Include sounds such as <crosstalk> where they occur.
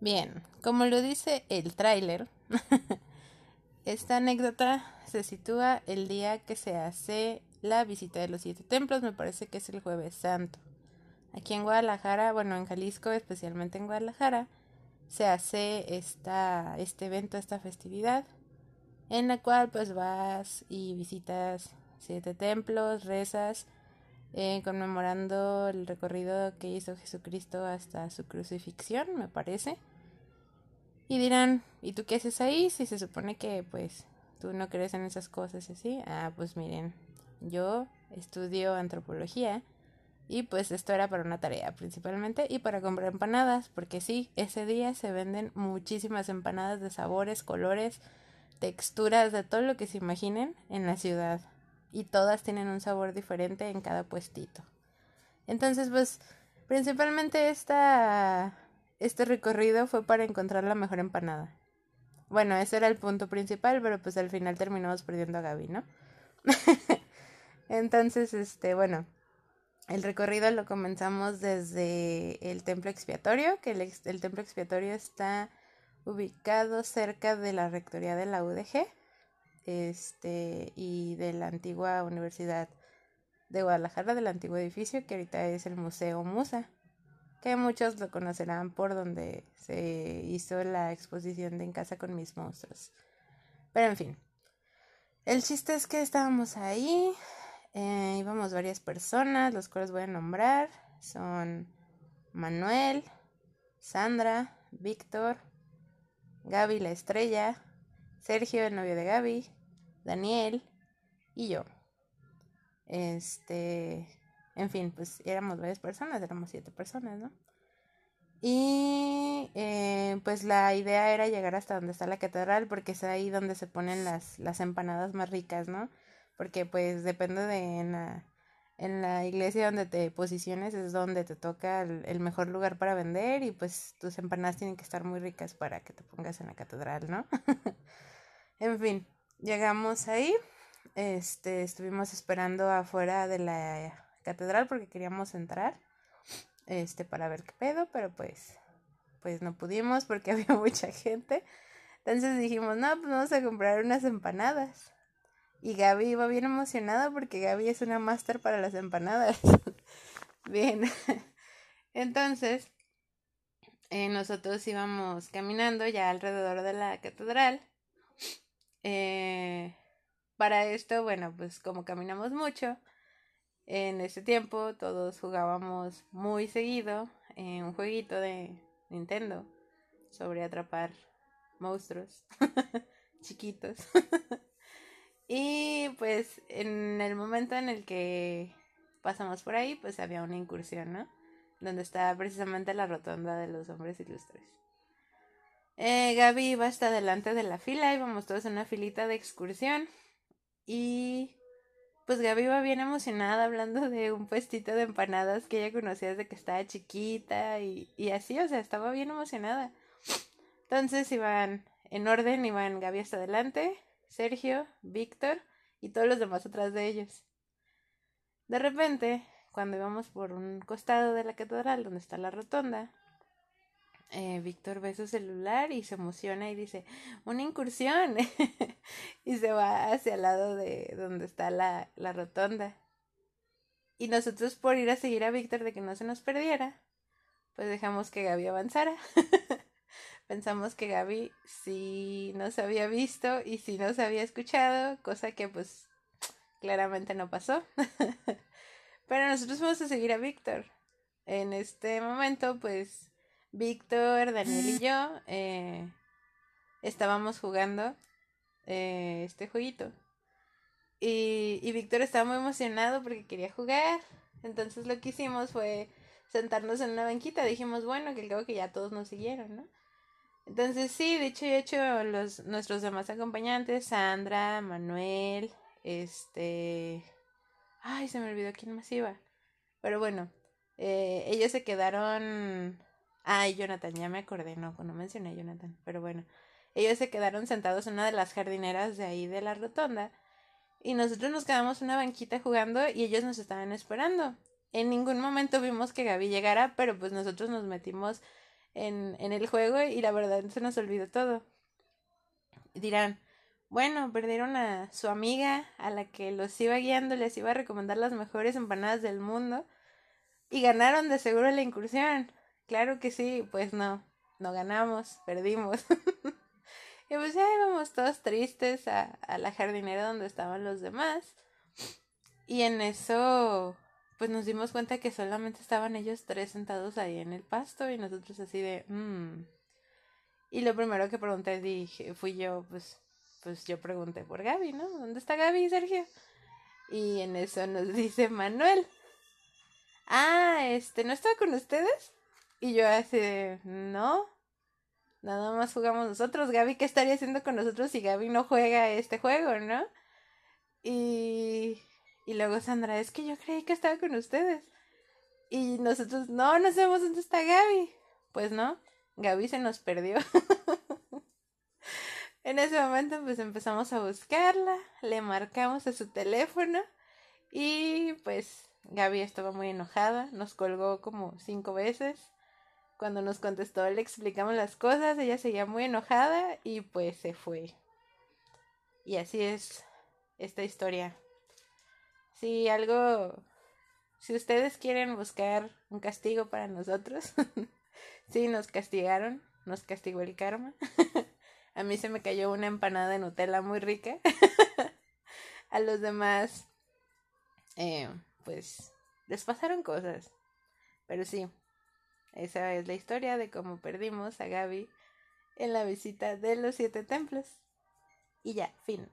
Bien, como lo dice el tráiler, <laughs> esta anécdota se sitúa el día que se hace la visita de los siete templos, me parece que es el jueves santo. Aquí en Guadalajara, bueno, en Jalisco, especialmente en Guadalajara, se hace esta, este evento, esta festividad, en la cual pues vas y visitas siete templos, rezas, eh, conmemorando el recorrido que hizo Jesucristo hasta su crucifixión, me parece. Y dirán, ¿y tú qué haces ahí? Si se supone que pues tú no crees en esas cosas así. Ah, pues miren, yo estudio antropología y pues esto era para una tarea principalmente y para comprar empanadas, porque sí, ese día se venden muchísimas empanadas de sabores, colores, texturas, de todo lo que se imaginen en la ciudad. Y todas tienen un sabor diferente en cada puestito. Entonces, pues, principalmente esta este recorrido fue para encontrar la mejor empanada. Bueno, ese era el punto principal, pero pues al final terminamos perdiendo a Gaby, ¿no? <laughs> Entonces, este, bueno, el recorrido lo comenzamos desde el templo expiatorio, que el, el templo expiatorio está ubicado cerca de la rectoría de la UDG este, y de la antigua Universidad de Guadalajara, del antiguo edificio, que ahorita es el Museo Musa que muchos lo conocerán por donde se hizo la exposición de En casa con mis monstruos. Pero en fin, el chiste es que estábamos ahí, eh, íbamos varias personas, los cuales voy a nombrar, son Manuel, Sandra, Víctor, Gaby la estrella, Sergio el novio de Gaby, Daniel y yo. Este, en fin, pues éramos varias personas, éramos siete personas, ¿no? Y eh, pues la idea era llegar hasta donde está la catedral, porque es ahí donde se ponen las, las empanadas más ricas, ¿no? Porque pues depende de en la, en la iglesia donde te posiciones, es donde te toca el, el mejor lugar para vender y pues tus empanadas tienen que estar muy ricas para que te pongas en la catedral, ¿no? <laughs> en fin, llegamos ahí, este, estuvimos esperando afuera de la catedral porque queríamos entrar este para ver qué pedo, pero pues pues no pudimos porque <laughs> había mucha gente. Entonces dijimos, "No, pues vamos a comprar unas empanadas." Y Gaby iba bien emocionada porque Gaby es una máster para las empanadas. <laughs> bien. <laughs> Entonces, eh, nosotros íbamos caminando ya alrededor de la catedral. Eh, para esto, bueno, pues como caminamos mucho, en ese tiempo todos jugábamos muy seguido en un jueguito de Nintendo sobre atrapar monstruos <laughs> chiquitos. <laughs> y pues en el momento en el que pasamos por ahí, pues había una incursión, ¿no? Donde estaba precisamente la rotonda de los hombres ilustres. Eh, Gaby iba hasta delante de la fila, íbamos todos en una filita de excursión. Y pues Gaby iba bien emocionada hablando de un puestito de empanadas que ella conocía desde que estaba chiquita y, y así, o sea, estaba bien emocionada. Entonces iban en orden, iban Gaby hasta adelante, Sergio, Víctor y todos los demás atrás de ellos. De repente, cuando íbamos por un costado de la catedral donde está la rotonda, eh, Víctor ve su celular y se emociona y dice, una incursión. <laughs> y se va hacia el lado de donde está la, la rotonda. Y nosotros por ir a seguir a Víctor de que no se nos perdiera, pues dejamos que Gaby avanzara. <laughs> Pensamos que Gaby sí nos había visto y sí nos había escuchado, cosa que pues claramente no pasó. <laughs> Pero nosotros vamos a seguir a Víctor. En este momento, pues Víctor, Daniel y yo eh, estábamos jugando eh, este jueguito. Y, y Víctor estaba muy emocionado porque quería jugar. Entonces lo que hicimos fue sentarnos en una banquita. Dijimos, bueno, que creo que ya todos nos siguieron, ¿no? Entonces sí, de hecho, he hecho los, nuestros demás acompañantes, Sandra, Manuel, este... Ay, se me olvidó quién más iba. Pero bueno, eh, ellos se quedaron Ay, Jonathan, ya me acordé, no, no mencioné a Jonathan, pero bueno. Ellos se quedaron sentados en una de las jardineras de ahí de la rotonda y nosotros nos quedamos en una banquita jugando y ellos nos estaban esperando. En ningún momento vimos que Gaby llegara, pero pues nosotros nos metimos en, en el juego y la verdad se nos olvidó todo. Dirán, bueno, perdieron a su amiga a la que los iba guiando, les iba a recomendar las mejores empanadas del mundo y ganaron de seguro la incursión. Claro que sí, pues no, no ganamos, perdimos. <laughs> y pues ya íbamos todos tristes a, a la jardinera donde estaban los demás. Y en eso, pues nos dimos cuenta que solamente estaban ellos tres sentados ahí en el pasto y nosotros así de, mmm. Y lo primero que pregunté dije, fui yo, pues, pues yo pregunté por Gaby, ¿no? ¿Dónde está Gaby, Sergio? Y en eso nos <laughs> dice Manuel. Ah, este, ¿no estaba con ustedes? Y yo así de, no, nada más jugamos nosotros. Gaby, ¿qué estaría haciendo con nosotros si Gaby no juega este juego, no? Y, y luego Sandra, es que yo creí que estaba con ustedes. Y nosotros, no, no sabemos dónde está Gaby. Pues no, Gaby se nos perdió. <laughs> en ese momento pues empezamos a buscarla, le marcamos a su teléfono y pues Gaby estaba muy enojada, nos colgó como cinco veces. Cuando nos contestó le explicamos las cosas, ella seguía muy enojada y pues se fue. Y así es esta historia. Si algo, si ustedes quieren buscar un castigo para nosotros, <laughs> sí, nos castigaron, nos castigó el karma. <laughs> A mí se me cayó una empanada de Nutella muy rica. <laughs> A los demás, eh, pues, les pasaron cosas. Pero sí, esa es la historia de cómo perdimos a Gaby en la visita de los siete templos. Y ya, fin.